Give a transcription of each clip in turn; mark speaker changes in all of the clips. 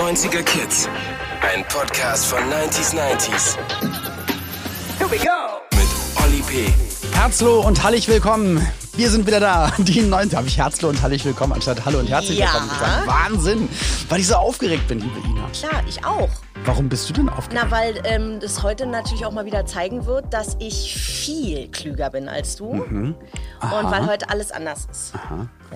Speaker 1: 90er Kids. Ein Podcast von 90s 90s. Here we go! Mit Olli P.
Speaker 2: Herzlo und hallig willkommen. Wir sind wieder da. Die neunte habe ich Herzlo und hallig willkommen anstatt Hallo und herzlich
Speaker 3: Ja.
Speaker 2: willkommen gesagt. Wahnsinn, weil ich so aufgeregt bin, liebe Ina.
Speaker 3: Klar, ich auch.
Speaker 2: Warum bist du denn aufgeregt?
Speaker 3: Na, weil ähm, das heute natürlich auch mal wieder zeigen wird, dass ich viel klüger bin als du.
Speaker 2: Mhm.
Speaker 3: Und weil heute alles anders ist.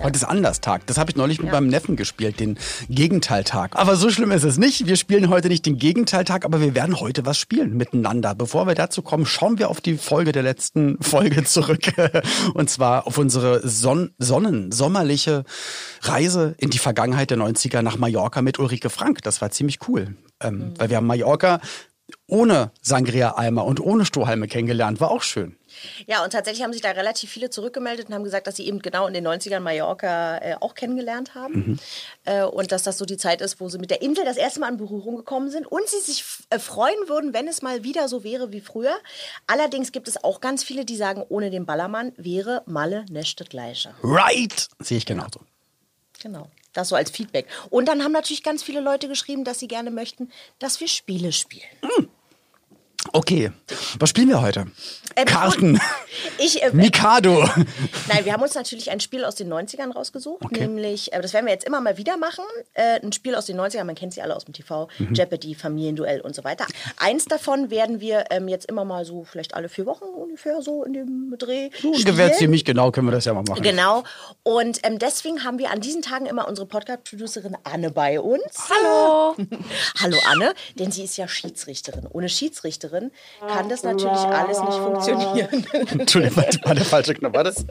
Speaker 2: Heute ist Anderstag. Das habe ich neulich mit meinem Neffen gespielt, den Gegenteiltag. Aber so schlimm ist es nicht. Wir spielen heute nicht den Gegenteiltag, aber wir werden heute was spielen miteinander. Bevor wir dazu kommen, schauen wir auf die Folge der letzten Folge zurück. Und zwar auf unsere Son Sonnen, sommerliche Reise in die Vergangenheit der 90er nach Mallorca mit Ulrike Frank. Das war ziemlich cool. Ähm, Weil wir haben Mallorca ohne Sangria-Eimer und ohne Strohhalme kennengelernt. War auch schön.
Speaker 3: Ja, und tatsächlich haben sich da relativ viele zurückgemeldet und haben gesagt, dass sie eben genau in den 90ern Mallorca äh, auch kennengelernt haben.
Speaker 2: Mhm.
Speaker 3: Äh, und dass das so die Zeit ist, wo sie mit der Insel das erste Mal in Berührung gekommen sind und sie sich äh, freuen würden, wenn es mal wieder so wäre wie früher. Allerdings gibt es auch ganz viele, die sagen, ohne den Ballermann wäre Malle nicht das Gleiche.
Speaker 2: Right! Sehe ich genauso.
Speaker 3: Genau. Das so als Feedback. Und dann haben natürlich ganz viele Leute geschrieben, dass sie gerne möchten, dass wir Spiele spielen.
Speaker 2: Okay, was spielen wir heute?
Speaker 3: Ähm,
Speaker 2: Karten.
Speaker 3: Ich, äh,
Speaker 2: Mikado.
Speaker 3: Nein, wir haben uns natürlich ein Spiel aus den 90ern rausgesucht,
Speaker 2: Okay.
Speaker 3: nämlich, äh, das werden wir jetzt immer mal wieder machen, äh, ein Spiel aus den 90ern, man kennt sie alle aus dem TV,
Speaker 2: Mhm.
Speaker 3: Jeopardy, Familienduell und so weiter. Eins davon werden wir ähm, jetzt immer mal so, vielleicht alle vier Wochen ungefähr so in dem Dreh
Speaker 2: Ungefähr
Speaker 3: spielen.
Speaker 2: ziemlich genau können wir das ja mal machen.
Speaker 3: Genau. Und ähm, deswegen haben wir an diesen Tagen immer unsere Podcast-Producerin Anne bei uns.
Speaker 4: Hallo.
Speaker 3: Hallo Anne, denn sie ist ja Schiedsrichterin. Ohne Schiedsrichterin kann das natürlich alles nicht funktionieren.
Speaker 2: Entschuldigung, war der falsche Knopf. War das?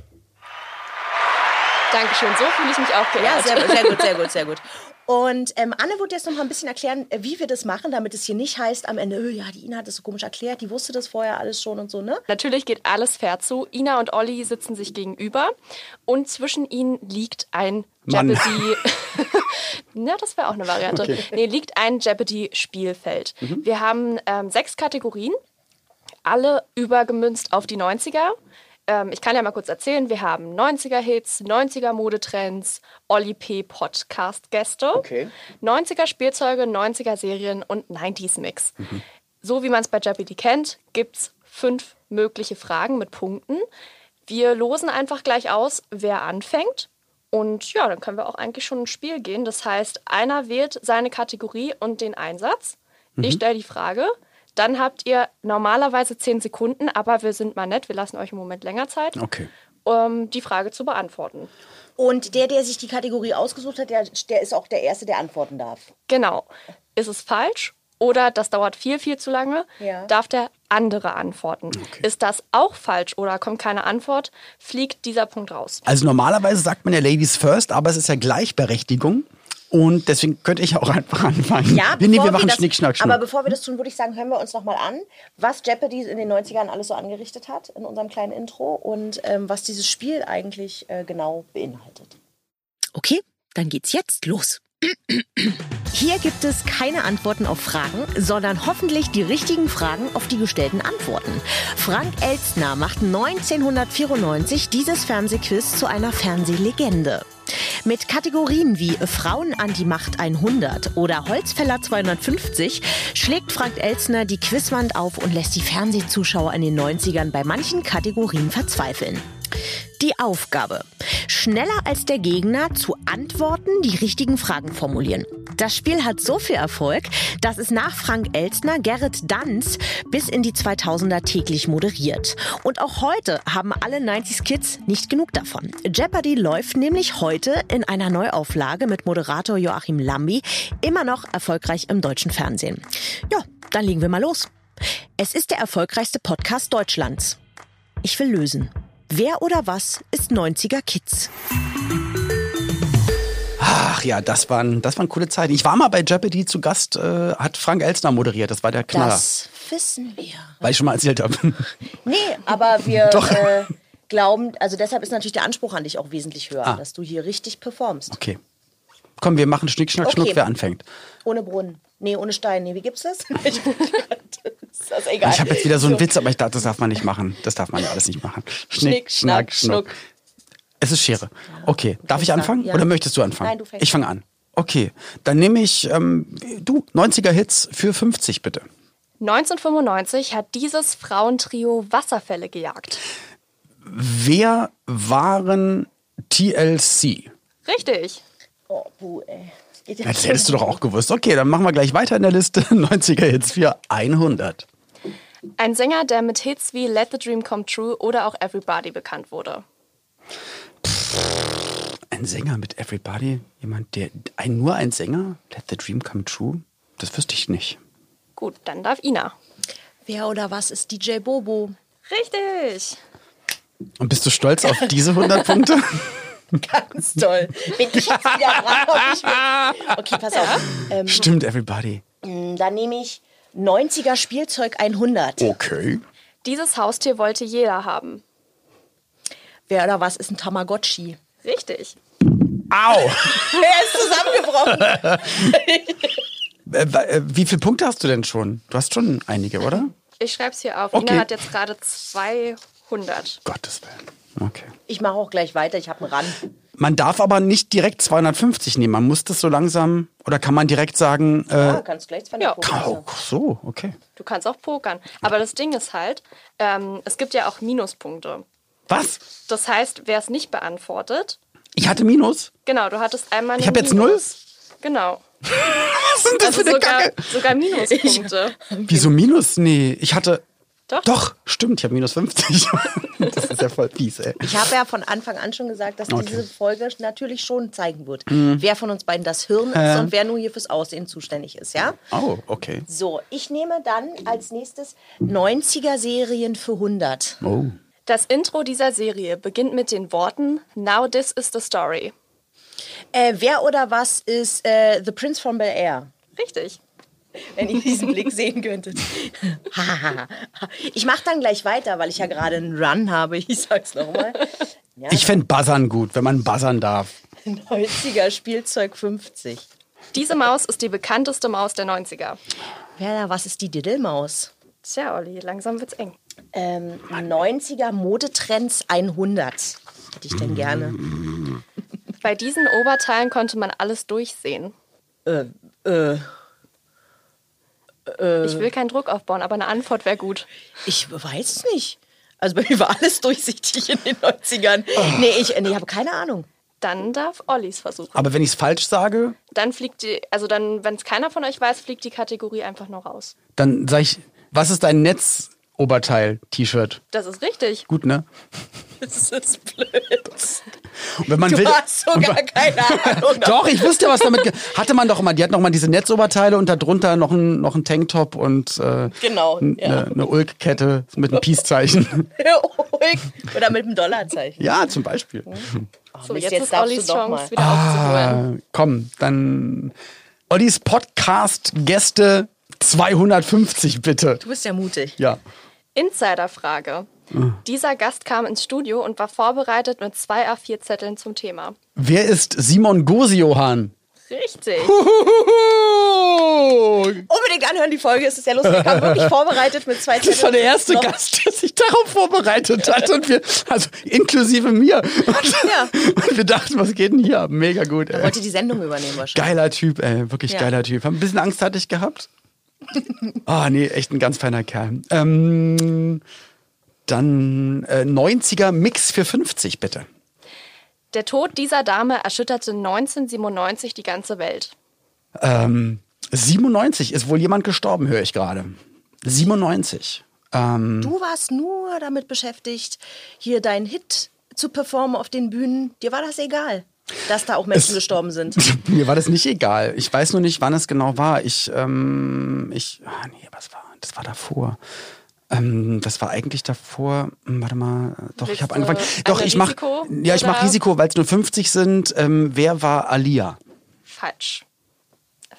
Speaker 4: Dankeschön, so fühle ich mich auch
Speaker 3: Ja,
Speaker 4: geehrt.
Speaker 3: sehr, sehr gut, sehr gut, sehr gut. Und ähm, Anne wird jetzt noch mal ein bisschen erklären, äh, wie wir das machen, damit es hier nicht heißt am Ende, "Öh, ja, die Ina hat das so komisch erklärt, die wusste das vorher alles schon und so, ne?
Speaker 4: Natürlich geht alles fair zu. Ina und Olli sitzen sich gegenüber und zwischen ihnen liegt ein
Speaker 2: Mann.
Speaker 4: Jeopardy. ja, das wäre auch eine Variante.
Speaker 2: Okay.
Speaker 4: Nee, liegt ein Jeopardy-Spielfeld. Wir haben ähm, sechs Kategorien, alle übergemünzt auf die 90er. Ähm, ich kann ja mal kurz erzählen, wir haben 90er-Hits, 90er-Modetrends, Olli P. Podcast-Gäste,
Speaker 2: Okay.
Speaker 4: 90er Spielzeuge, 90er Serien und 90s Mix. So wie man es bei Jeopardy kennt, gibt es fünf mögliche Fragen mit Punkten. Wir losen einfach gleich aus, wer anfängt. Und ja, dann können wir auch eigentlich schon ins Spiel gehen. Das heißt, einer wählt seine Kategorie und den Einsatz. Ich stelle die Frage. Dann habt ihr normalerweise zehn Sekunden, aber wir sind mal nett, wir lassen euch im Moment länger Zeit,
Speaker 2: Okay.
Speaker 4: um die Frage zu beantworten.
Speaker 3: Und der, der sich die Kategorie ausgesucht hat, der, der ist auch der Erste, der antworten darf.
Speaker 4: Genau. Ist es falsch oder das dauert viel, viel zu lange,
Speaker 3: Ja.
Speaker 4: darf der andere antworten. Ist das auch falsch oder kommt keine Antwort, fliegt dieser Punkt raus.
Speaker 2: Also normalerweise sagt man ja Ladies first, aber es ist ja Gleichberechtigung. Und deswegen könnte ich auch einfach anfangen.
Speaker 3: Ja,
Speaker 2: wir, nee, wir machen
Speaker 3: das,
Speaker 2: Schnick, Schnack, Schnuck.
Speaker 3: Aber bevor wir das tun, würde ich sagen, hören wir uns noch mal an, was Jeopardy in den 90ern alles so angerichtet hat in unserem kleinen Intro und ähm, was dieses Spiel eigentlich äh, genau beinhaltet.
Speaker 5: Okay, dann geht's jetzt los. Hier gibt es keine Antworten auf Fragen, sondern hoffentlich die richtigen Fragen auf die gestellten Antworten. Frank Elstner macht 1994 dieses Fernsehquiz zu einer Fernsehlegende. Mit Kategorien wie Frauen an die Macht 100 oder Holzfäller 250 schlägt Frank Elstner die Quizwand auf und lässt die Fernsehzuschauer in den 90ern bei manchen Kategorien verzweifeln. Die Aufgabe. Schneller als der Gegner zu antworten, die richtigen Fragen formulieren. Das Spiel hat so viel Erfolg, dass es nach Frank Elstner Gerrit Danz bis in die 2000er täglich moderiert. Und auch heute haben alle 90s Kids nicht genug davon. Jeopardy läuft nämlich heute in einer Neuauflage mit Moderator Joachim Lambi immer noch erfolgreich im deutschen Fernsehen. Ja, dann legen wir mal los. Es ist der erfolgreichste Podcast Deutschlands. Ich will lösen. Wer oder was ist 90er Kids?
Speaker 2: Ach ja, das waren, das waren coole Zeiten. Ich war mal bei Jeopardy zu Gast, äh, hat Frank Elstner moderiert. Das war der Knaller.
Speaker 3: Das wissen wir.
Speaker 2: Weil ich schon mal erzählt habe.
Speaker 3: Nee, aber wir äh, glauben, also deshalb ist natürlich der Anspruch an dich auch wesentlich höher,
Speaker 2: Ah.
Speaker 3: dass du hier richtig performst.
Speaker 2: Okay. Komm, wir machen Schnick, Schnack,
Speaker 3: Okay.
Speaker 2: Schnuck, wer anfängt.
Speaker 3: Ohne Brunnen. Nee, ohne Stein. Nee, wie gibt's das? Ich- ist das egal.
Speaker 2: Ich habe jetzt wieder so einen Witz, aber ich dachte, das darf man nicht machen. Das darf man ja alles nicht machen.
Speaker 3: Schnick, Schnack, Schnuck.
Speaker 2: Es ist Schere. Okay, darf ich anfangen? Oder möchtest du anfangen?
Speaker 3: Nein, du fängst
Speaker 2: Ich fange an. Okay, dann nehme ich, ähm, du, 90er Hits für 50 bitte.
Speaker 4: 1995 hat dieses Frauentrio Wasserfälle gejagt.
Speaker 2: Wer waren TLC?
Speaker 4: Richtig.
Speaker 3: Oh, buh, ey. Geht ja
Speaker 2: Das hättest du doch auch gewusst. Okay, dann machen wir gleich weiter in der Liste. 90er Hits für 100.
Speaker 4: Ein Sänger, der mit Hits wie Let the Dream Come True oder auch Everybody bekannt wurde.
Speaker 2: Ein Sänger mit Everybody? Jemand, der. Ein, nur ein Sänger? Let the Dream Come True? Das wüsste ich nicht.
Speaker 4: Gut, dann darf Ina.
Speaker 3: Wer oder was ist DJ Bobo?
Speaker 4: Richtig.
Speaker 2: Und bist du stolz auf diese 100 Punkte?
Speaker 3: Ganz toll. Bin ich jetzt wieder dran? Ob ich will? Okay, pass auf. Ähm,
Speaker 2: Stimmt, Everybody.
Speaker 3: dann nehme ich 90er Spielzeug 100.
Speaker 2: Okay.
Speaker 4: Dieses Haustier wollte jeder haben.
Speaker 3: Wer oder was ist ein Tamagotchi?
Speaker 4: Richtig.
Speaker 2: Au!
Speaker 3: Er ist zusammengebrochen.
Speaker 2: Äh, äh, Wie viele Punkte hast du denn schon? Du hast schon einige, oder?
Speaker 4: Ich schreibe es hier auf.
Speaker 2: Okay.
Speaker 4: Ina hat jetzt gerade 200.
Speaker 2: Gottes Willen. Okay.
Speaker 3: Ich mache auch gleich weiter. Ich habe einen Rand.
Speaker 2: Man darf aber nicht direkt 250 nehmen. Man muss das so langsam. Oder kann man direkt sagen. Äh,
Speaker 3: Ah, kannst gleich zwei
Speaker 4: Ja.
Speaker 2: oh, so, okay.
Speaker 4: Du kannst auch pokern. Aber das Ding ist halt, ähm, es gibt ja auch Minuspunkte.
Speaker 2: Was?
Speaker 4: Das heißt, wer es nicht beantwortet,
Speaker 2: Ich hatte Minus?
Speaker 4: genau, du hattest einmal
Speaker 2: Ich
Speaker 4: eine
Speaker 2: hab jetzt
Speaker 4: Minus. Genau.
Speaker 2: Was sind das
Speaker 4: Also
Speaker 2: für eine
Speaker 4: sogar,
Speaker 2: Kacke?
Speaker 4: sogar Minuspunkte.
Speaker 2: Wieso Minus? Nee, ich hatte.
Speaker 4: Doch.
Speaker 2: Doch, stimmt, ich habe minus 50. das ist ja voll fies, ey.
Speaker 3: Ich habe ja von Anfang an schon gesagt, dass
Speaker 2: Okay. Mhm.
Speaker 3: diese Folge natürlich schon zeigen wird, wer von uns beiden das Hirn ist und wer nur hier fürs Aussehen zuständig ist, ja?
Speaker 2: Oh, okay.
Speaker 3: So, ich nehme dann als nächstes 90er Serien für 100.
Speaker 2: Oh.
Speaker 4: Das Intro dieser Serie beginnt mit den Worten Now this is the story.
Speaker 3: Äh, wer oder was ist äh, The Prince from Bel Air?
Speaker 4: Richtig.
Speaker 3: Wenn ihr diesen Blick sehen könntet. ich mache dann gleich weiter, weil ich ja gerade einen Run habe. Ich sag's nochmal. Ja,
Speaker 2: Ich fände Buzzern gut, wenn man buzzern darf.
Speaker 3: 90er Spielzeug 50.
Speaker 4: Diese Maus ist die bekannteste Maus der 90er.
Speaker 3: Wer oder was ist die Diddelmaus?
Speaker 4: Tja, Olli, langsam wird's eng.
Speaker 3: Ähm, 90er Modetrends 100. Hätte ich denn gerne.
Speaker 4: Bei diesen Oberteilen konnte man alles durchsehen.
Speaker 3: Äh, äh,
Speaker 4: Ich will keinen Druck aufbauen, aber eine Antwort wäre gut.
Speaker 3: ich weiß es nicht. Also bei mir war alles durchsichtig in den 90ern. Nee, ich nee, habe keine Ahnung.
Speaker 4: Dann darf Ollis versuchen.
Speaker 2: Aber wenn ich es falsch sage,
Speaker 4: Dann fliegt die, also dann, wenn es keiner von euch weiß, fliegt die Kategorie einfach nur raus.
Speaker 2: dann sage ich, was ist dein Netzoberteil-T-Shirt?
Speaker 4: Das ist richtig.
Speaker 2: Gut, ne?
Speaker 3: Das ist blöd.
Speaker 2: Und wenn man
Speaker 3: Du
Speaker 2: will,
Speaker 3: hast sogar keine Ahnung.
Speaker 2: Doch, ich wusste, was damit. Hatte man doch immer. Die hat noch mal diese Netzoberteile und darunter noch ein, noch ein Tanktop und äh,
Speaker 3: Genau,
Speaker 2: n-
Speaker 3: ja.
Speaker 2: eine, eine Ulk-Kette mit einem Peace-Zeichen.
Speaker 3: Oder mit einem Dollarzeichen.
Speaker 2: ja, zum Beispiel.
Speaker 4: So,
Speaker 3: Mist,
Speaker 4: jetzt,
Speaker 3: jetzt
Speaker 4: ist
Speaker 3: darfst
Speaker 4: Ollis
Speaker 3: du doch
Speaker 4: Chance,
Speaker 3: mal.
Speaker 4: wieder.
Speaker 2: Ah, komm, dann Ollis Podcast-Gäste 250, bitte.
Speaker 3: Du bist ja mutig.
Speaker 2: Ja.
Speaker 4: Insiderfrage. Dieser Gast kam ins Studio und war vorbereitet mit zwei A4-Zetteln zum Thema.
Speaker 2: Wer ist Simon Gosiohan?
Speaker 4: Richtig.
Speaker 3: Unbedingt anhören, die Folge. Es ist sehr lustig. Ich kam wirklich vorbereitet mit zwei
Speaker 2: Das war der erste Gast, der sich darauf vorbereitet hat. Und wir, also inklusive mir. Und,
Speaker 3: Ja.
Speaker 2: und wir dachten, was geht denn hier ab? Mega gut,
Speaker 3: Er
Speaker 2: ey.
Speaker 3: wollte die Sendung übernehmen wahrscheinlich.
Speaker 2: Geiler Typ, ey. Wirklich
Speaker 3: Ja.
Speaker 2: geiler Typ. Ein bisschen Angst hatte ich gehabt. Ah, nee, echt ein ganz feiner Kerl. Ähm, dann äh, 90er Mix für 50, bitte.
Speaker 4: Der Tod dieser Dame erschütterte 1997 die ganze Welt.
Speaker 2: Ähm, 97 ist wohl jemand gestorben, höre ich gerade. 97. Ähm,
Speaker 3: Du warst nur damit beschäftigt, hier deinen Hit zu performen auf den Bühnen. Dir war das egal, dass da auch Menschen
Speaker 2: Es-
Speaker 3: gestorben sind.
Speaker 2: Mir war das nicht egal. Ich weiß nur nicht, wann es genau war. Ich, ähm, ich, ah, nee, was war, das war davor. Ähm, das war eigentlich davor. Hm, Warte mal, doch,
Speaker 4: Willst
Speaker 2: ich habe angefangen. Doch, ich mach,
Speaker 4: Risiko,
Speaker 2: ja, ich mache? Risiko, weil es nur 50 sind. Ähm, wer war Alia?
Speaker 4: Falsch.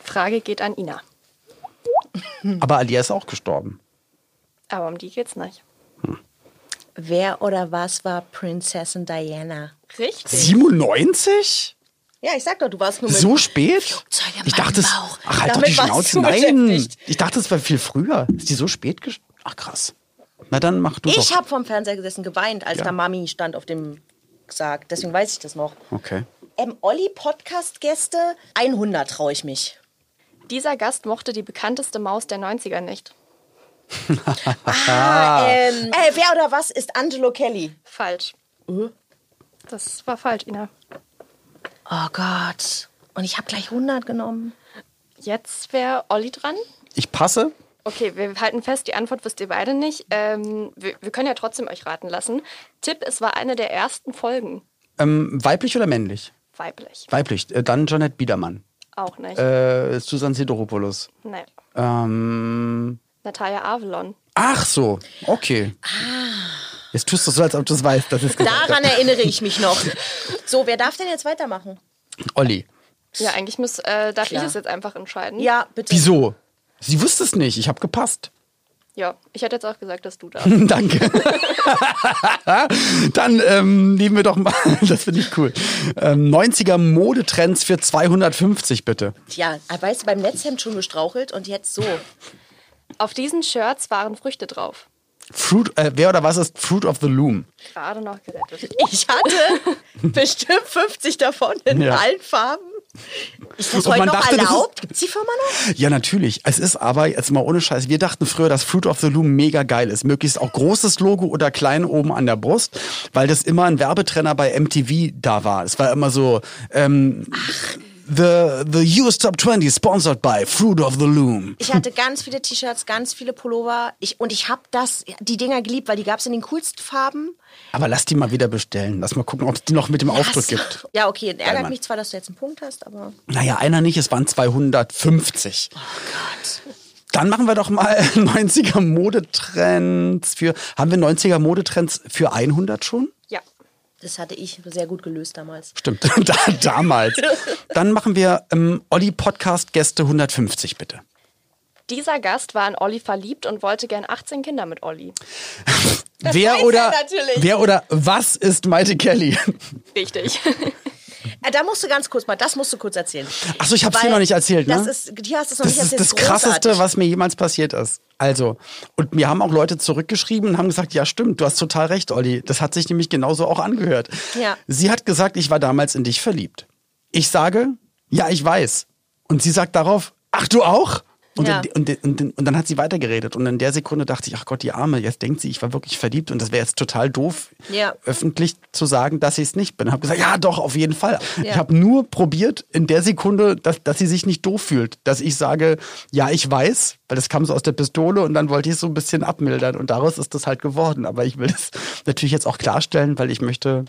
Speaker 4: Frage geht an Ina.
Speaker 2: Aber Alia ist auch gestorben.
Speaker 4: Aber um die geht's nicht.
Speaker 3: Wer oder was war Prinzessin Diana?
Speaker 4: Richtig.
Speaker 2: 97?
Speaker 3: Ja, ich sag doch, du warst nur mit
Speaker 2: So spät? Ich dachte, es,
Speaker 3: Bauch.
Speaker 2: ach, halt doch
Speaker 3: Damit
Speaker 2: die
Speaker 3: warst
Speaker 2: Schnauze. Nein, ich dachte, es war viel früher. Ist die so spät? Ach, krass. Na dann mach du
Speaker 3: Ich
Speaker 2: doch.
Speaker 3: habe vom Fernseher gesessen, geweint, als
Speaker 2: Ja.
Speaker 3: da Mami stand auf dem Sarg. Deswegen weiß ich das noch.
Speaker 2: Okay.
Speaker 3: Ähm, Olli, Podcast-Gäste, 100 traue ich mich.
Speaker 4: Dieser Gast mochte die bekannteste Maus der 90er nicht.
Speaker 3: Ah, ähm, äh, wer oder was ist Angelo Kelly?
Speaker 4: Falsch. Das war falsch, Ina.
Speaker 3: Oh Gott. Und ich habe gleich 100 genommen.
Speaker 4: Jetzt wäre Olli dran.
Speaker 2: Ich passe.
Speaker 4: Okay, wir halten fest, die Antwort wisst ihr beide nicht. Ähm, wir, wir können ja trotzdem euch raten lassen. Tipp, es war eine der ersten Folgen.
Speaker 2: Ähm, weiblich oder männlich?
Speaker 4: Weiblich.
Speaker 2: Weiblich. Äh, dann Janet Biedermann.
Speaker 4: Auch nicht.
Speaker 2: Äh, Susan Sidoropoulos.
Speaker 4: nee.
Speaker 2: Ähm,
Speaker 4: Natalia Avalon.
Speaker 2: ach so, okay. Jetzt tust du so, als ob du es weißt. Das ist.
Speaker 3: Daran erinnere ich mich noch. So, wer darf denn jetzt weitermachen?
Speaker 2: Olli.
Speaker 4: Ja, eigentlich muss, äh, darf
Speaker 3: Klar.
Speaker 4: ich es jetzt einfach entscheiden.
Speaker 3: Ja, bitte.
Speaker 2: Wieso? Sie wusste es nicht. Ich habe gepasst.
Speaker 4: Ja, ich hätte jetzt auch gesagt, dass du darfst.
Speaker 2: Danke. Dann ähm, nehmen wir doch mal, das finde ich cool, ähm, 90er Modetrends für 250 bitte.
Speaker 3: Tja, weißt du, beim Netzhemd schon gestrauchelt und jetzt so.
Speaker 4: Auf diesen Shirts waren Früchte drauf.
Speaker 2: Fruit, äh, wer oder was ist Fruit of the Loom?
Speaker 4: Gerade noch gerettet.
Speaker 3: Ich hatte bestimmt 50 davon in
Speaker 2: Ja.
Speaker 3: allen Farben. Ist das
Speaker 2: Und
Speaker 3: heute
Speaker 2: man
Speaker 3: noch
Speaker 2: dachte,
Speaker 3: erlaubt? Gibt es die Firma noch?
Speaker 2: Ja, natürlich. Es ist aber, jetzt mal ohne Scheiß, wir dachten früher, dass Fruit of the Loom mega geil ist. Möglichst auch großes Logo oder klein oben an der Brust, weil das immer ein Werbetrenner bei MTV da war. Es war immer so, ähm, the, the US Top 20 sponsored by Fruit of the Loom.
Speaker 3: Ich hatte ganz viele T-Shirts, ganz viele Pullover. Ich, und ich habe das, die Dinger geliebt, weil die gab es in den coolsten Farben.
Speaker 2: Aber lass die mal wieder bestellen. Lass mal gucken, ob es die noch mit dem Aufdruck gibt.
Speaker 3: Ja, okay, ärgert
Speaker 2: Mann.
Speaker 3: mich zwar, dass du jetzt einen Punkt hast, aber.
Speaker 2: Naja, einer nicht, es waren 250. Oh Gott. Dann machen wir doch mal 90er Modetrends für. Haben wir 90er Modetrends für 100 schon?
Speaker 3: Das hatte ich sehr gut gelöst damals.
Speaker 2: Stimmt, da, damals. Dann machen wir ähm, Olli Podcast Gäste 150 bitte.
Speaker 4: Dieser Gast war in Olli verliebt und wollte gern 18 Kinder mit Olli.
Speaker 2: wer
Speaker 3: weiß
Speaker 2: oder
Speaker 3: er natürlich.
Speaker 2: wer oder was ist Maite Kelly?
Speaker 4: Richtig.
Speaker 3: Äh, da musst du ganz kurz mal, das musst du kurz erzählen.
Speaker 2: Achso, ich hab's
Speaker 3: Weil
Speaker 2: dir noch nicht erzählt, ne?
Speaker 3: Das ist, hier hast du es noch
Speaker 2: Das
Speaker 3: nicht
Speaker 2: ist
Speaker 3: erzählt.
Speaker 2: das krasseste,
Speaker 3: Großartig.
Speaker 2: was mir jemals passiert ist. Also, und mir haben auch Leute zurückgeschrieben und haben gesagt, ja stimmt, du hast total recht, Olli. Das hat sich nämlich genauso auch angehört.
Speaker 3: Ja.
Speaker 2: Sie hat gesagt, ich war damals in dich verliebt. Ich sage, ja, ich weiß. Und sie sagt darauf, ach du auch? Und,
Speaker 3: Ja.
Speaker 2: in, und, und, und dann hat sie weitergeredet. Und in der Sekunde dachte ich, ach Gott, die Arme, jetzt denkt sie, ich war wirklich verliebt. Und das wäre jetzt total doof,
Speaker 3: Ja.
Speaker 2: öffentlich zu sagen, dass ich es nicht bin. Ich habe gesagt, ja doch, auf jeden Fall.
Speaker 3: Ja.
Speaker 2: Ich habe nur probiert in der Sekunde, dass, dass sie sich nicht doof fühlt. Dass ich sage, ja, ich weiß, weil das kam so aus der Pistole und dann wollte ich es so ein bisschen abmildern. Und daraus ist das halt geworden. Aber ich will das natürlich jetzt auch klarstellen, weil ich möchte,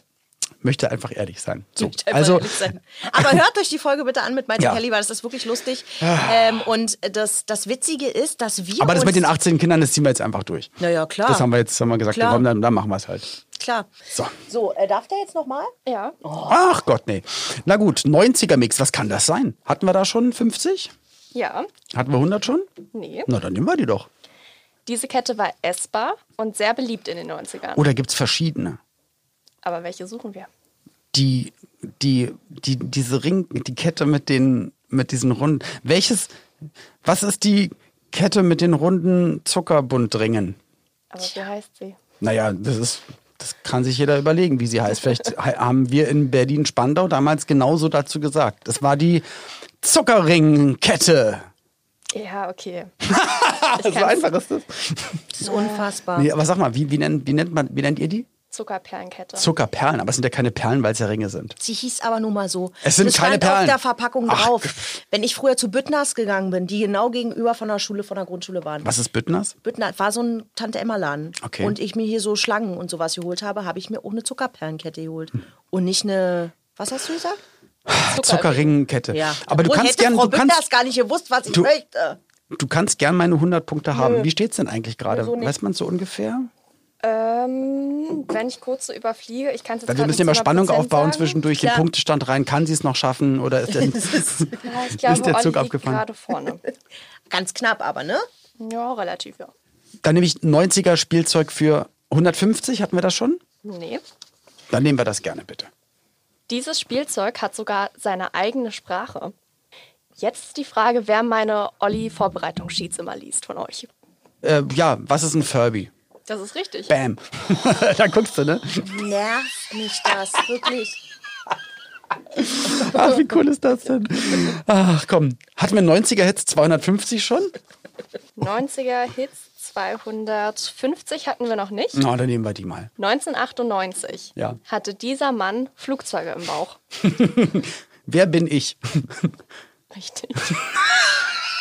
Speaker 2: möchte einfach ehrlich sein. So, also,
Speaker 3: ehrlich sein. Aber hört euch die Folge bitte an mit Maite
Speaker 2: Ja.
Speaker 3: Kelly, weil das ist wirklich lustig. Ähm, und das, das Witzige ist, dass wir
Speaker 2: aber das
Speaker 3: uns...
Speaker 2: mit den 18 Kindern, das ziehen wir jetzt einfach durch.
Speaker 3: Naja, klar.
Speaker 2: Das haben wir jetzt haben wir gesagt,
Speaker 3: Klar.
Speaker 2: komm, dann, dann machen wir es halt.
Speaker 3: Klar.
Speaker 2: So.
Speaker 3: So, äh, darf der jetzt nochmal?
Speaker 4: Ja.
Speaker 2: Ach Gott, nee. Na gut, 90er-Mix, was kann das sein? Hatten wir da schon 50?
Speaker 4: Ja.
Speaker 2: Hatten wir 100 schon?
Speaker 4: Nee.
Speaker 2: Na, dann nehmen wir die doch.
Speaker 4: Diese Kette war essbar und sehr beliebt in den 90ern.
Speaker 2: Oder gibt es verschiedene?
Speaker 4: Aber welche suchen wir?
Speaker 2: Die, die, die, diese Ring, die Kette mit den, mit diesen runden. Welches, was ist die Kette mit den runden Zuckerbundringen?
Speaker 4: Aber wie heißt sie?
Speaker 2: Naja, das ist, das kann sich jeder überlegen, wie sie heißt. Vielleicht ha- haben wir in Berlin-Spandau damals genauso dazu gesagt. Das war die Zuckerringkette.
Speaker 4: Ja, okay.
Speaker 2: so einfach ist das.
Speaker 3: Das ist unfassbar.
Speaker 2: Nee, aber sag mal, wie, wie, nennt, wie, nennt man, wie nennt ihr die?
Speaker 4: Zuckerperlenkette.
Speaker 2: Zuckerperlen, aber es sind ja keine Perlen, weil es ja Ringe sind.
Speaker 3: Sie hieß aber nun mal so.
Speaker 2: Es sind
Speaker 3: das
Speaker 2: keine
Speaker 3: stand auf
Speaker 2: Perlen.
Speaker 3: der Verpackung
Speaker 2: Ach.
Speaker 3: drauf. Wenn ich früher zu Büttners gegangen bin, die genau gegenüber von der Schule, von der Grundschule waren.
Speaker 2: Was ist Büttners?
Speaker 3: Büttner war so ein Tante-Emma-Laden.
Speaker 2: Okay.
Speaker 3: Und ich mir hier so Schlangen und sowas geholt habe, habe ich mir auch eine Zuckerperlenkette geholt.
Speaker 2: Hm.
Speaker 3: Und nicht eine, was hast du gesagt?
Speaker 2: Zuckerringkette.
Speaker 3: Ja.
Speaker 2: Aber du kannst
Speaker 3: hätte
Speaker 2: gern,
Speaker 3: Frau
Speaker 2: du
Speaker 3: Büttners
Speaker 2: kannst,
Speaker 3: gar nicht gewusst, was ich
Speaker 2: Du-
Speaker 3: möchte.
Speaker 2: du kannst gern meine 100 Punkte haben. Wie steht's denn eigentlich gerade?
Speaker 3: so.
Speaker 2: Weiß man so ungefähr?
Speaker 4: Ähm, wenn ich kurz so überfliege, ich kann es jetzt
Speaker 2: Weil wir müssen
Speaker 4: zu
Speaker 2: Spannung
Speaker 4: 100%
Speaker 2: aufbauen
Speaker 4: sagen.
Speaker 2: zwischendurch
Speaker 3: Klar.
Speaker 2: den Punktestand rein. Kann sie es noch schaffen oder ist der,
Speaker 4: Ja, ich glaube,
Speaker 2: der Zug
Speaker 4: Olli liegt
Speaker 2: abgefahren?
Speaker 4: gerade vorne.
Speaker 3: Ganz knapp aber, ne?
Speaker 4: Ja, relativ, ja.
Speaker 2: Dann nehme ich 90er Spielzeug für 150. Hatten wir das schon?
Speaker 4: Nee.
Speaker 2: Dann nehmen wir das gerne bitte.
Speaker 4: Dieses Spielzeug hat sogar seine eigene Sprache. Jetzt ist die Frage, wer meine Olli-Vorbereitungssheets immer liest von euch.
Speaker 2: Äh, ja, was ist ein Furby?
Speaker 4: Das ist richtig.
Speaker 2: Bam. da guckst du, ne?
Speaker 3: Nervt mich das, wirklich.
Speaker 2: Ach, wie cool ist das denn? Ach komm, hatten wir 90er-Hits 250 schon?
Speaker 4: 90er-Hits 250 hatten wir noch nicht.
Speaker 2: Na, dann nehmen wir die mal.
Speaker 4: 1998
Speaker 2: Ja.
Speaker 4: hatte dieser Mann Flugzeuge im Bauch.
Speaker 2: Wer bin ich?
Speaker 4: Richtig.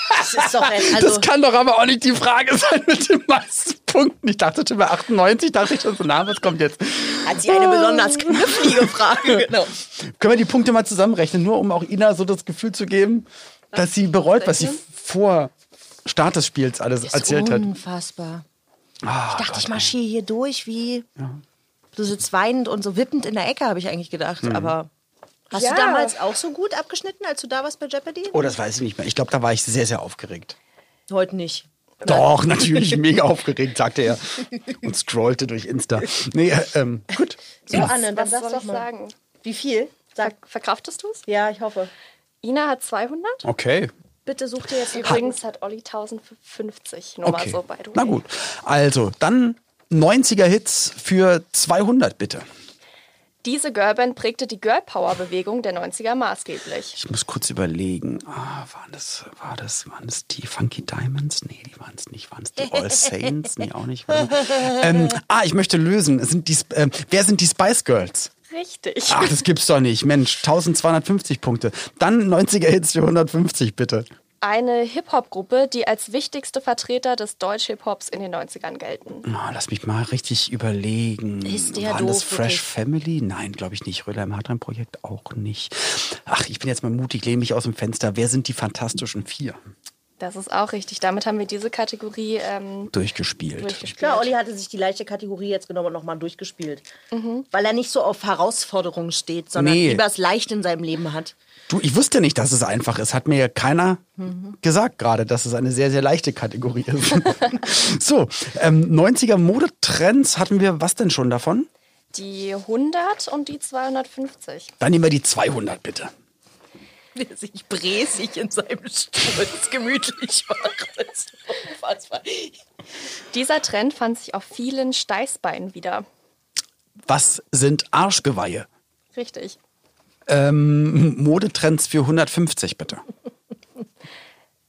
Speaker 3: Das ist doch jetzt, also,
Speaker 2: Das kann doch aber auch nicht die Frage sein mit den meisten Punkten. Ich dachte schon bei 98, dachte ich schon so, na, was kommt jetzt?
Speaker 3: hat sie eine besonders knifflige Frage. Genau.
Speaker 2: Können wir die Punkte mal zusammenrechnen, nur um auch Ina so das Gefühl zu geben, dass sie bereut, was sie vor Start des Spiels alles erzählt hat.
Speaker 3: Unfassbar.
Speaker 2: Ah,
Speaker 3: Ich dachte,
Speaker 2: Gott,
Speaker 3: ich marschiere hier durch wie. Du sitzt weinend und so wippend in der Ecke, habe ich eigentlich gedacht.
Speaker 2: Mhm.
Speaker 3: Aber hast
Speaker 4: Ja.
Speaker 3: du damals auch so gut abgeschnitten, als du da warst bei Jeopardy?
Speaker 2: Oh, das weiß ich nicht mehr. Ich glaube, da war ich sehr, sehr aufgeregt.
Speaker 3: Heute nicht.
Speaker 2: Doch, natürlich mega aufgeregt, sagte er. Und scrollte durch Insta. Nee, äh, ähm, gut.
Speaker 3: So, Anne, dann
Speaker 4: Was soll ich sagen?
Speaker 3: Wie viel? Sag.
Speaker 4: verkraftest du es?
Speaker 3: Ja, ich hoffe.
Speaker 4: Ina hat 200.
Speaker 2: Okay.
Speaker 3: Bitte such dir jetzt
Speaker 4: Übrigens hat Olli 1050. Nur
Speaker 2: Okay.
Speaker 4: mal so bei du.
Speaker 2: Na gut. Also, dann 90er Hits für 200, bitte.
Speaker 4: Diese Girlband prägte die Girl Power Bewegung der 90er maßgeblich.
Speaker 2: Ich muss kurz überlegen. Ah, waren das, war das, waren das die Funky Diamonds? Nee, die waren es nicht. Waren es die All Saints? Nee, auch nicht. Ähm, ah, ich möchte lösen. Sind die, ähm, wer sind die Spice Girls?
Speaker 4: Richtig.
Speaker 2: Ach, das gibt's doch nicht. Mensch, 1250 Punkte. Dann 90er Hits für 150, bitte.
Speaker 4: Eine Hip-Hop-Gruppe, die als wichtigste Vertreter des Deutsch-Hip-Hops in den 90ern gelten.
Speaker 2: Oh, lass mich mal richtig überlegen.
Speaker 3: Ist der
Speaker 2: Waren das Fresh
Speaker 3: wirklich?
Speaker 2: Family? Nein, glaube ich nicht. Röder im Hartrein-Projekt auch nicht. Ach, ich bin jetzt mal mutig, lehne mich aus dem Fenster. Wer sind die Fantastischen Vier?
Speaker 4: Das ist auch richtig. Damit haben wir diese Kategorie ähm,
Speaker 2: Durchgespielt.
Speaker 4: durchgespielt.
Speaker 3: Klar, Olli hatte sich die leichte Kategorie jetzt genommen und nochmal durchgespielt. Weil er nicht so auf Herausforderungen steht, sondern
Speaker 2: Nee.
Speaker 3: lieber es leicht in seinem Leben hat.
Speaker 2: Du, ich wusste nicht, dass es einfach ist. Hat mir ja keiner gesagt gerade, dass es eine sehr, sehr leichte Kategorie ist. so, ähm, 90er Modetrends hatten wir was denn schon davon?
Speaker 4: Die 100 und die 250.
Speaker 2: Dann nehmen wir die 200 bitte.
Speaker 3: Der sich bräsig in seinem Stuhl gemütlich macht. Das ist unfassbar.
Speaker 4: Dieser Trend fand sich auf vielen Steißbeinen wieder.
Speaker 2: Was sind Arschgeweihe?
Speaker 4: Richtig.
Speaker 2: Ähm, Modetrends für 150 bitte.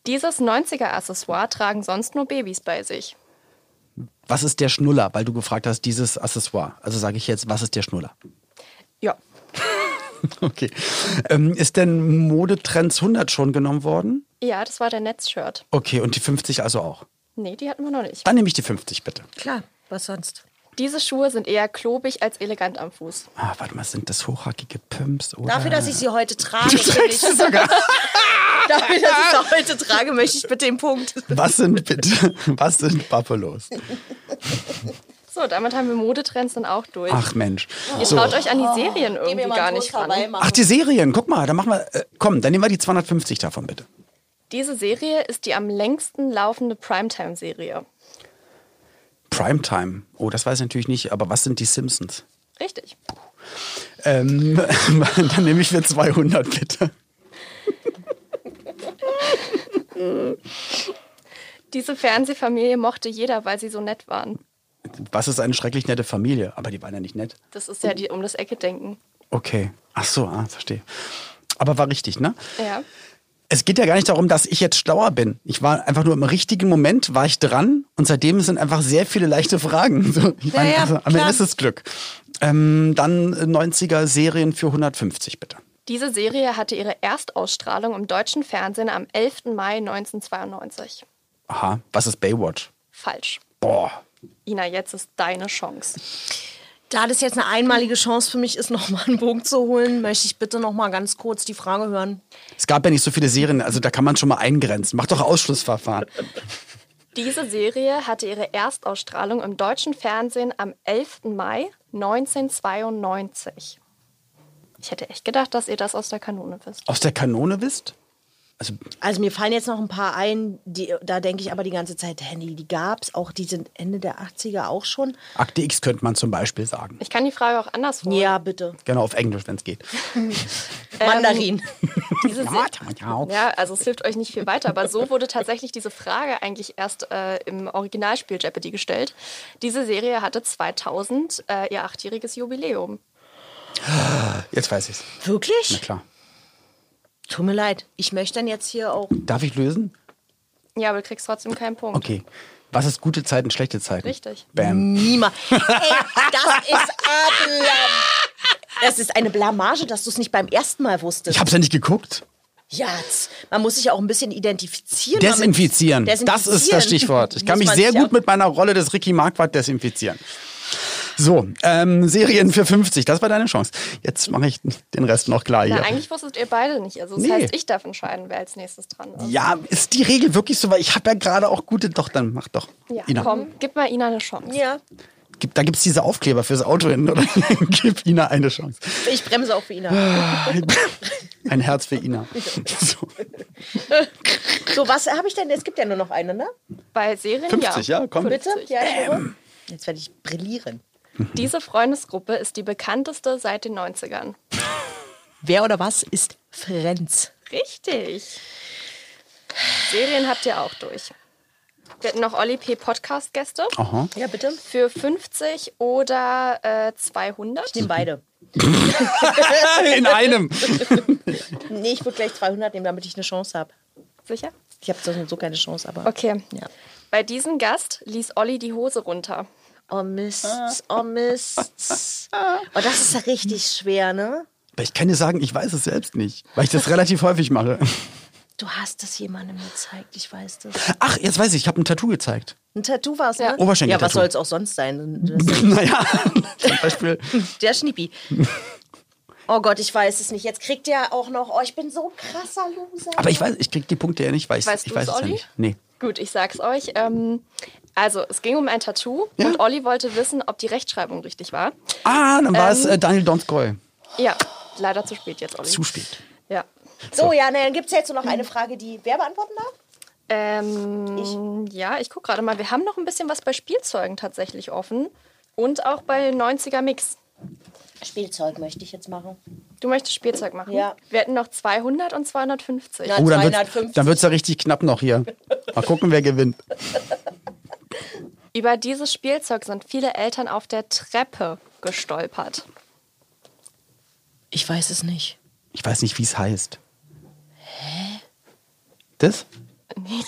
Speaker 4: Dieses 90er-Accessoire tragen sonst nur Babys bei sich.
Speaker 2: Was ist der Schnuller? Weil du gefragt hast, dieses Accessoire. Also sage ich jetzt, was ist der Schnuller?
Speaker 4: Ja.
Speaker 2: Okay. Ähm, ist denn Modetrends 100 schon genommen worden?
Speaker 4: Ja, das war der Netzshirt.
Speaker 2: Okay, und die 50 also auch.
Speaker 4: Nee, die hatten wir noch nicht.
Speaker 2: Dann nehme ich die 50 bitte.
Speaker 3: Klar, was sonst?
Speaker 4: Diese Schuhe sind eher klobig als elegant am Fuß.
Speaker 2: Ah, warte mal, sind das hochhackige Pumps? Oder?
Speaker 3: Dafür, dass ich sie heute trage, finde ich,
Speaker 2: sogar.
Speaker 3: dafür, dass ich sie heute trage, möchte ich bitte den Punkt.
Speaker 2: Was sind bitte, was sind Buffalos?
Speaker 4: So, damit haben wir Modetrends dann auch durch.
Speaker 2: Ach Mensch.
Speaker 4: Ihr
Speaker 2: So.
Speaker 4: traut euch an die Serien
Speaker 3: Geh
Speaker 4: irgendwie gar nicht ran.
Speaker 2: Ach, die Serien, guck mal, dann machen wir, äh, komm, dann nehmen wir die 250 davon bitte.
Speaker 4: Diese Serie ist die am längsten laufende Primetime-Serie.
Speaker 2: Primetime. Oh, das weiß ich natürlich nicht, aber was sind die Simpsons?
Speaker 4: Richtig.
Speaker 2: Ähm, dann nehme ich für 200 bitte.
Speaker 4: Diese Fernsehfamilie mochte jeder, weil sie so nett waren.
Speaker 2: Was ist eine schrecklich nette Familie? Aber die waren ja nicht nett.
Speaker 4: Das ist ja die um das Ecke denken.
Speaker 2: Okay. Ach so, ah, verstehe. Aber war richtig, ne?
Speaker 4: Ja.
Speaker 2: Es geht ja gar nicht darum, dass ich jetzt schlauer bin. Ich war einfach nur im richtigen Moment, war ich dran und seitdem sind einfach sehr viele leichte Fragen. So, ich meine,
Speaker 3: ja,
Speaker 2: also, am Ende ist es Glück. Ähm, dann äh, 90er Serien für 150 bitte.
Speaker 4: Diese Serie hatte ihre Erstausstrahlung im deutschen Fernsehen am 11. Mai 1992.
Speaker 2: Aha, was ist Baywatch?
Speaker 4: Falsch.
Speaker 2: Boah,
Speaker 4: Ina, jetzt ist deine Chance.
Speaker 3: Da das jetzt eine einmalige Chance für mich ist, nochmal einen Punkt zu holen, möchte ich bitte nochmal ganz kurz die Frage hören.
Speaker 2: es gab ja nicht so viele Serien, also da kann man schon mal eingrenzen. Mach doch Ausschlussverfahren.
Speaker 4: Diese Serie hatte ihre Erstausstrahlung im deutschen Fernsehen am 11. Mai 1992. Ich hätte echt gedacht, dass ihr das aus der Kanone wisst.
Speaker 2: Aus der Kanone wisst? Also,
Speaker 3: Also mir fallen jetzt noch ein paar ein, die, da denke ich aber die ganze Zeit, Handy, die gab's auch, die sind Ende der 80er auch schon.
Speaker 2: Akte X könnte man zum Beispiel sagen.
Speaker 4: Ich kann die Frage auch anders holen.
Speaker 3: Ja, bitte.
Speaker 2: Genau, auf Englisch, wenn es geht.
Speaker 3: Mandarin.
Speaker 4: Diese Se- ja, also es hilft euch nicht viel weiter, aber so wurde tatsächlich diese Frage eigentlich erst äh, im Originalspiel Jeopardy gestellt. Diese Serie hatte 2000 äh, ihr achtjähriges Jubiläum.
Speaker 2: Jetzt weiß ich's. Na
Speaker 3: Wirklich?
Speaker 2: klar.
Speaker 3: Tut mir leid. Ich möchte dann jetzt hier auch.
Speaker 2: Darf ich lösen?
Speaker 4: Ja, aber du kriegst trotzdem keinen Punkt.
Speaker 2: Okay. Was ist gute Zeiten, schlechte Zeiten?
Speaker 4: Richtig.
Speaker 2: Bam.
Speaker 3: Niemand. Ey, das ist ablam. Das ist eine Blamage, dass du es nicht beim ersten Mal wusstest.
Speaker 2: Ich hab's ja nicht geguckt.
Speaker 3: Ja, man muss sich ja auch ein bisschen identifizieren. damit-
Speaker 2: Desinfizieren. Das ist das
Speaker 3: Desinfizieren.
Speaker 2: Stichwort. Ich kann mich sehr gut mit meiner Rolle des Ricky Marquardt desinfizieren. So, ähm, Serien für 50, das war deine Chance. Jetzt mache ich den Rest noch klar
Speaker 4: Na,
Speaker 2: hier.
Speaker 4: eigentlich wusstet ihr beide nicht. Also das
Speaker 2: Nee.
Speaker 4: heißt, ich darf entscheiden, wer als nächstes dran ist.
Speaker 2: Ja, ist die Regel wirklich so? Weil ich habe ja gerade auch gute. Doch, dann mach doch.
Speaker 4: Ja,
Speaker 2: Ina.
Speaker 4: komm, gib mal Ina eine Chance.
Speaker 3: Ja,
Speaker 2: Gib, da gibt's diese Aufkleber fürs Auto hin, oder? Gib Ina eine Chance.
Speaker 3: ich bremse auch für ihn.
Speaker 2: Ein Herz für Ina. So.
Speaker 3: So, was habe ich denn? Es gibt ja nur noch eine, ne?
Speaker 4: Bei Serien
Speaker 2: 50, ja, komm.
Speaker 3: Bitte?
Speaker 4: 50.
Speaker 3: Ja, höre. Jetzt werde ich brillieren.
Speaker 4: Diese Freundesgruppe ist die bekannteste seit den 90ern.
Speaker 3: Wer oder was ist Friends?
Speaker 4: Richtig. Serien habt ihr auch durch. Wir hatten noch Olli P. Podcast-Gäste
Speaker 2: Aha.
Speaker 3: Ja, bitte.
Speaker 4: für 50 oder äh, 200.
Speaker 3: Ich nehme beide.
Speaker 2: In einem.
Speaker 3: Nee, ich würde gleich 200 nehmen, damit ich eine Chance habe.
Speaker 4: Sicher?
Speaker 3: Ich habe so, so keine Chance, aber.
Speaker 4: Okay.
Speaker 3: Ja.
Speaker 4: Bei diesem Gast ließ Olli die Hose runter.
Speaker 3: Oh Mist, oh Mist. Oh, das ist ja richtig schwer, ne?
Speaker 2: Aber ich kann dir sagen, ich weiß es selbst nicht, weil ich das relativ häufig mache.
Speaker 3: Du hast es jemandem gezeigt, ich weiß das.
Speaker 2: Ach, jetzt weiß ich, ich habe ein Tattoo gezeigt.
Speaker 3: Ein Tattoo war es,
Speaker 4: Ja.
Speaker 3: ne?
Speaker 2: Oberschenkel-Tattoo.
Speaker 3: Ja, was soll es auch sonst sein? Das-
Speaker 2: naja, zum Beispiel.
Speaker 3: Der Schnippi. Oh Gott, ich weiß es nicht. Jetzt kriegt ihr auch noch. Oh, ich bin so krasser Loser.
Speaker 2: Aber ich weiß, ich krieg die Punkte ja nicht, weil ich,
Speaker 4: Weißt
Speaker 2: ich weiß es ja
Speaker 4: Olli?
Speaker 2: nicht. Nee.
Speaker 4: Gut, ich sag's euch. Ähm, also, es ging um ein Tattoo
Speaker 2: Ja.
Speaker 4: und Olli wollte wissen, ob die Rechtschreibung richtig war.
Speaker 2: Ah, dann war es
Speaker 4: Ähm.
Speaker 2: äh, Daniel Donskoy.
Speaker 4: Ja, leider zu spät jetzt, Olli.
Speaker 2: Zu spät.
Speaker 4: Ja.
Speaker 3: So, ja, ne, dann gibt es jetzt nur noch eine Frage, die wer beantworten darf?
Speaker 4: Ähm, ja, ich gucke gerade mal. Wir haben noch ein bisschen was bei Spielzeugen tatsächlich offen. Und auch bei 90er Mix.
Speaker 3: Spielzeug möchte ich jetzt machen.
Speaker 4: Du möchtest Spielzeug machen?
Speaker 3: Ja.
Speaker 4: Wir hätten noch 200 und 250.
Speaker 3: Ja.
Speaker 2: Oh, dann wird
Speaker 3: 250.
Speaker 2: dann wird's ja richtig knapp noch hier. Mal gucken, wer gewinnt.
Speaker 4: Über dieses Spielzeug sind viele Eltern auf der Treppe gestolpert.
Speaker 3: Ich weiß es nicht.
Speaker 2: Ich weiß nicht, wie es heißt. Hä? Das?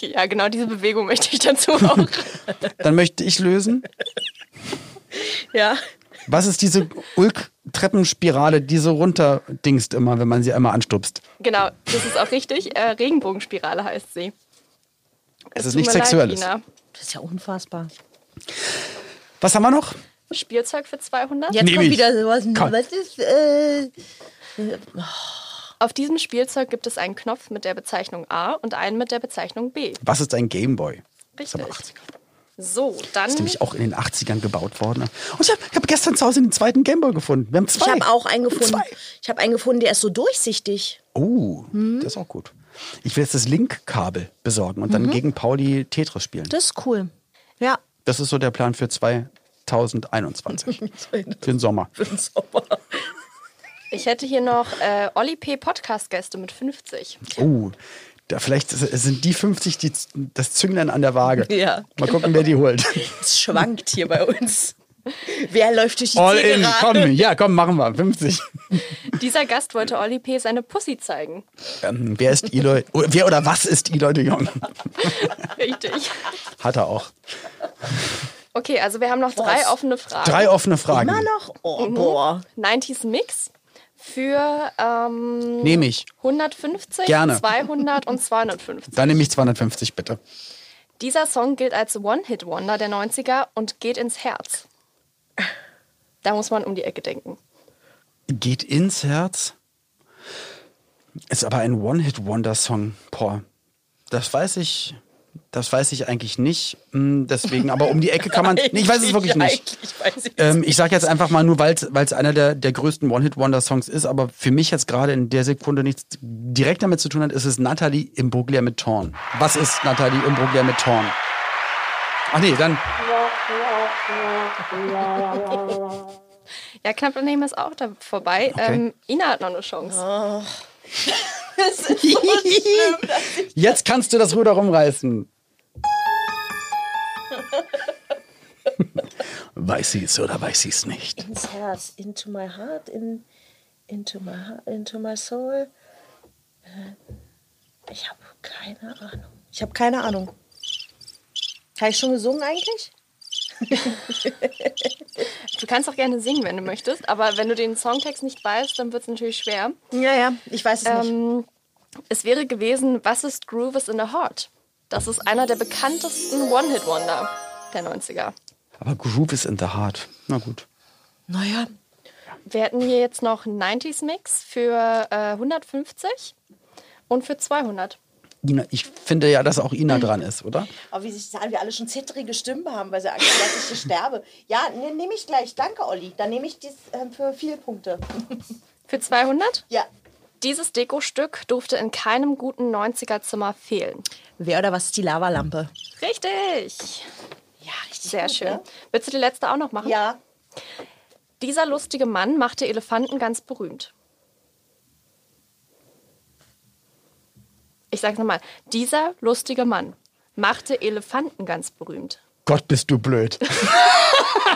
Speaker 4: Ja, genau diese Bewegung möchte ich dazu auch.
Speaker 2: Dann möchte ich lösen.
Speaker 3: Ja.
Speaker 2: Was ist diese Ulk-Treppenspirale, die so runterdingst immer, wenn man sie einmal anstupst?
Speaker 4: genau, das ist auch richtig. Äh, Regenbogenspirale heißt sie.
Speaker 2: Es ist nichts
Speaker 4: leid,
Speaker 2: Sexuelles.
Speaker 4: Ina.
Speaker 3: Das ist ja unfassbar.
Speaker 2: Was haben wir noch?
Speaker 4: Spielzeug für 200?
Speaker 3: Jetzt
Speaker 2: Nehm
Speaker 3: kommt
Speaker 2: ich.
Speaker 3: wieder sowas.
Speaker 2: Komm.
Speaker 3: Was ist, äh,
Speaker 4: Auf diesem Spielzeug gibt es einen Knopf mit der Bezeichnung A und einen mit der Bezeichnung B.
Speaker 2: Was ist ein Gameboy? Das ist
Speaker 4: Richtig.
Speaker 2: aber 80er.
Speaker 4: So, dann.
Speaker 2: ist nämlich auch in den 80ern gebaut worden. Und ich habe hab gestern zu Hause den zweiten Gameboy gefunden. Wir haben zwei.
Speaker 3: ich habe auch einen gefunden.
Speaker 2: Zwei.
Speaker 3: Ich habe einen gefunden, der ist so durchsichtig.
Speaker 2: Oh,
Speaker 3: Mhm.
Speaker 2: das ist auch gut. Ich will jetzt das Link-Kabel besorgen und dann
Speaker 3: Mhm.
Speaker 2: gegen Pauli Tetris spielen.
Speaker 3: Das ist cool. Ja.
Speaker 2: Das ist so der Plan für 2021. für den Sommer.
Speaker 4: Ich hätte hier noch äh, Olli P. Podcast-Gäste mit 50.
Speaker 2: Oh, da vielleicht sind die 50 die, das Zünglein an der Waage.
Speaker 3: Ja.
Speaker 2: Mal gucken, wer die holt.
Speaker 3: Es schwankt hier bei uns. Wer läuft durch die
Speaker 2: All in, komm, ja, komm, machen wir. 50.
Speaker 4: Dieser Gast wollte Olli P. seine Pussy zeigen.
Speaker 2: Ähm, wer ist Eloy? Oh, wer oder was ist Eloy de Jong?
Speaker 4: Richtig.
Speaker 2: Hat er auch.
Speaker 4: Okay, also wir haben noch drei offene Fragen.
Speaker 2: Drei offene Fragen.
Speaker 3: Immer noch? Oh, boah.
Speaker 4: 90s Mix für ähm,
Speaker 2: Nehme ich.
Speaker 4: 150,
Speaker 2: Gerne.
Speaker 4: 200 und 250.
Speaker 2: Dann nehme ich 250, bitte.
Speaker 4: Dieser Song gilt als One-Hit-Wonder der 90er und geht ins Herz. Da muss man um die Ecke denken.
Speaker 2: Geht ins Herz. Ist aber ein One-Hit-Wonder-Song. Boah, das weiß ich. Das weiß ich eigentlich nicht. Hm, Deswegen, aber um die Ecke kann man. Nee, ich weiß es wirklich nicht.
Speaker 3: Ich
Speaker 2: Ähm, ich sage jetzt einfach mal nur, weil es einer der, der größten One-Hit-Wonder-Songs ist, aber für mich jetzt gerade in der Sekunde nichts direkt damit zu tun hat, ist es Natalie Imbruglia mit Torn. Was ist Natalie Imbruglia mit Torn? Ach nee, dann.
Speaker 4: Ja, knapp daneben ist auch da vorbei.
Speaker 2: Okay.
Speaker 4: Ähm, Ina hat noch eine Chance.
Speaker 2: Jetzt kannst du das Ruder rumreißen. weiß sie es oder weiß sie es nicht?
Speaker 3: ins Herz, into my heart, in Into my, heart, into my soul. Äh, Ich habe keine Ahnung. Ich habe keine Ahnung. Habe ich schon gesungen eigentlich?
Speaker 4: Du kannst auch gerne singen, wenn du möchtest, aber wenn du den Songtext nicht weißt, dann wird es natürlich schwer.
Speaker 3: Ja, ja, ich weiß es nicht.
Speaker 4: Ähm, es wäre gewesen, was ist Groove is in the Heart? Das ist einer der bekanntesten One-Hit-Wonder der 90er.
Speaker 2: Aber Groove is in the Heart. Na gut.
Speaker 3: Naja,
Speaker 4: Wir hätten hier jetzt noch einen 90s-Mix für äh, 150 und für 200.
Speaker 2: Ina, ich finde ja, dass auch Ina dran ist, oder?
Speaker 3: aber wie sich sagen, wir alle schon zittrige Stimmen haben, weil sie Angst haben, dass ich sterbe. Ja, ne, nehme ich gleich. Danke, Olli. Dann nehme ich dies ähm, für viele Punkte.
Speaker 4: Für 200?
Speaker 3: ja.
Speaker 4: Dieses Dekostück durfte in keinem guten 90er-Zimmer fehlen.
Speaker 3: Wer oder was ist die Lavalampe?
Speaker 4: Richtig.
Speaker 3: Ja, richtig.
Speaker 4: Sehr
Speaker 3: gut,
Speaker 4: schön.
Speaker 3: Ne?
Speaker 4: Willst du die letzte auch noch machen?
Speaker 3: Ja.
Speaker 4: Dieser lustige Mann machte Elefanten ganz berühmt. Ich sag's nochmal. Dieser lustige Mann machte Elefanten ganz berühmt.
Speaker 2: Gott, bist du blöd.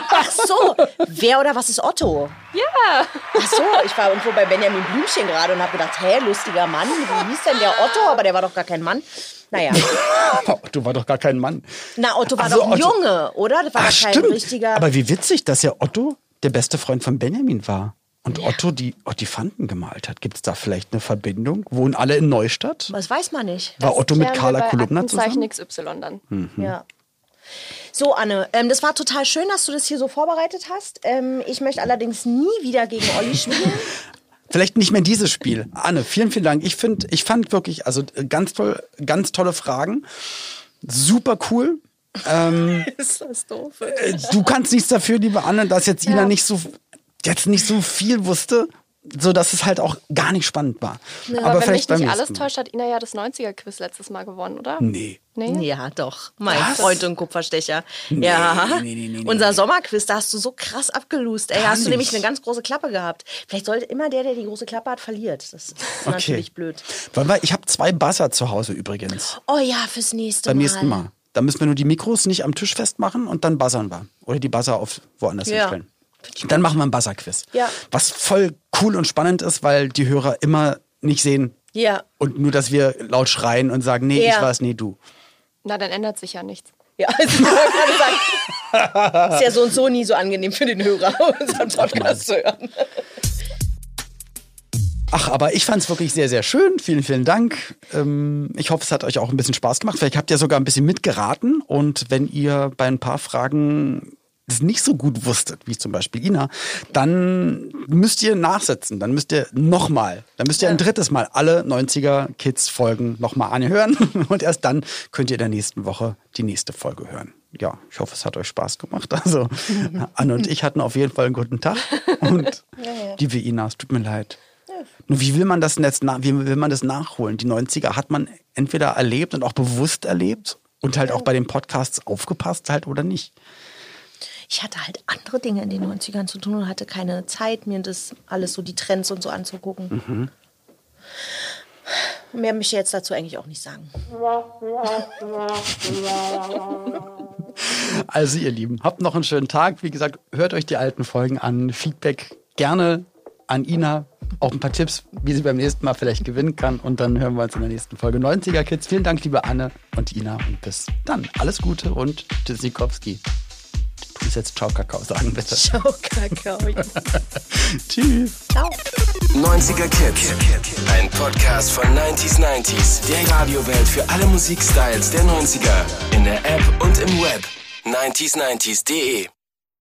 Speaker 3: Ach so, wer oder was ist Otto?
Speaker 4: Ja.
Speaker 3: Ach so, ich war irgendwo bei Benjamin Blümchen gerade und habe gedacht, hä, lustiger Mann, wie hieß denn der Otto? Aber der war doch gar kein Mann. Naja,
Speaker 2: Du war doch gar kein Mann.
Speaker 3: na, Otto war
Speaker 2: Ach so,
Speaker 3: doch ein
Speaker 2: Otto.
Speaker 3: Junge, oder? Das war
Speaker 2: Ach,
Speaker 3: doch kein
Speaker 2: stimmt.
Speaker 3: richtiger...
Speaker 2: Aber wie witzig, dass ja Otto der beste Freund von Benjamin war. Und Otto die Ottifanten gemalt hat. Gibt es da vielleicht eine Verbindung? Wohnen alle in Neustadt?
Speaker 3: das weiß man nicht.
Speaker 2: War Otto mit Carla Kolumna zusammen?
Speaker 4: XY dann.
Speaker 2: Hm.
Speaker 3: Ja. So, Anne, ähm, das war total schön, dass du das hier so vorbereitet hast. Ähm, ich möchte allerdings nie wieder gegen Olli spielen.
Speaker 2: Vielleicht nicht mehr dieses Spiel. Anne, vielen, vielen Dank. Ich finde, ich fand wirklich, also äh, ganz toll, ganz tolle Fragen. Super cool.
Speaker 3: ist das doof.
Speaker 2: Äh, Du kannst nichts dafür, liebe Anne, dass jetzt Ina nicht so, jetzt nicht so viel wusste, so dass es halt auch gar nicht spannend war.
Speaker 4: Aber, wenn mich
Speaker 2: beim
Speaker 4: nicht alles täuscht, hat Ina ja das 90er-Quiz letztes Mal gewonnen, oder?
Speaker 2: Nee.
Speaker 4: Nee?
Speaker 3: Ja, doch. Mein
Speaker 2: Was?
Speaker 3: Freund und Kupferstecher. ja.
Speaker 2: nee, nee, nee, nee.
Speaker 3: Unser Sommerquiz, da hast du so krass abgelust. Ey, hast du nämlich
Speaker 2: nicht.
Speaker 3: eine ganz große Klappe gehabt. Vielleicht sollte immer der, der die große Klappe hat, verliert. Das ist natürlich blöd.
Speaker 2: Wir, ich habe zwei Buzzer zu Hause übrigens.
Speaker 3: Oh ja, fürs nächste
Speaker 2: Beim
Speaker 3: Mal.
Speaker 2: nächsten Mal. Da müssen wir nur die Mikros nicht am Tisch festmachen und dann buzzern wir. Oder die Buzzer auf woanders
Speaker 3: Ja.
Speaker 2: hinstellen. Dann machen wir ein Buzzer-Quiz.
Speaker 3: Ja.
Speaker 2: Was voll cool und spannend ist, weil die Hörer immer nicht sehen
Speaker 3: Ja.
Speaker 2: und nur, dass wir laut schreien und sagen, nee,
Speaker 3: Ja.
Speaker 2: ich war's, nee, du.
Speaker 4: Na, dann ändert sich ja nichts.
Speaker 3: Ja, also ich wollte gerade sagen, ist ja so und so nie so angenehm für den Hörer, unseren Podcast zu hören.
Speaker 2: Ach, aber ich fand es wirklich sehr, sehr schön. Vielen, vielen Dank. Ähm, ich hoffe, es hat euch auch ein bisschen Spaß gemacht. Vielleicht habt ihr sogar ein bisschen mitgeraten. Und wenn ihr bei ein paar Fragen es nicht so gut wusstet, wie zum Beispiel Ina, dann müsst ihr nachsetzen. Dann müsst ihr nochmal, dann müsst ihr ein drittes Mal alle 90er Kids Folgen nochmal anhören. Und erst dann könnt ihr in der nächsten Woche die nächste Folge hören. Ja, ich hoffe, es hat euch Spaß gemacht. Also, Anne und ich hatten auf jeden Fall einen guten Tag. Und liebe Ina, es tut mir leid. Nur wie will man das denn jetzt, wie will man das nachholen? Die 90er hat man entweder erlebt und auch bewusst erlebt und halt auch bei den Podcasts aufgepasst halt oder nicht.
Speaker 3: Ich hatte halt andere Dinge in den 90ern zu tun und hatte keine Zeit, mir das alles so, die Trends und so anzugucken. Mehr möchte ich jetzt dazu eigentlich auch nicht sagen.
Speaker 2: Also ihr Lieben, habt noch einen schönen Tag. Wie gesagt, hört euch die alten Folgen an. Feedback gerne an Ina. Auch ein paar Tipps, wie sie beim nächsten Mal vielleicht gewinnen kann. Und dann hören wir uns in der nächsten Folge 90er Kids. Vielen Dank, liebe Anne und Ina. Und bis dann. Alles Gute und Tschüssikowski. Du musst jetzt Ciao Kakao sagen, bitte.
Speaker 3: Ciao, Kakao.
Speaker 2: Tschüss.
Speaker 3: Ciao.
Speaker 1: 90er Kids. Ein Podcast von 90s 90s. Der Radiowelt für alle Musikstyles der 90er. In der App und im Web. 90s90s.de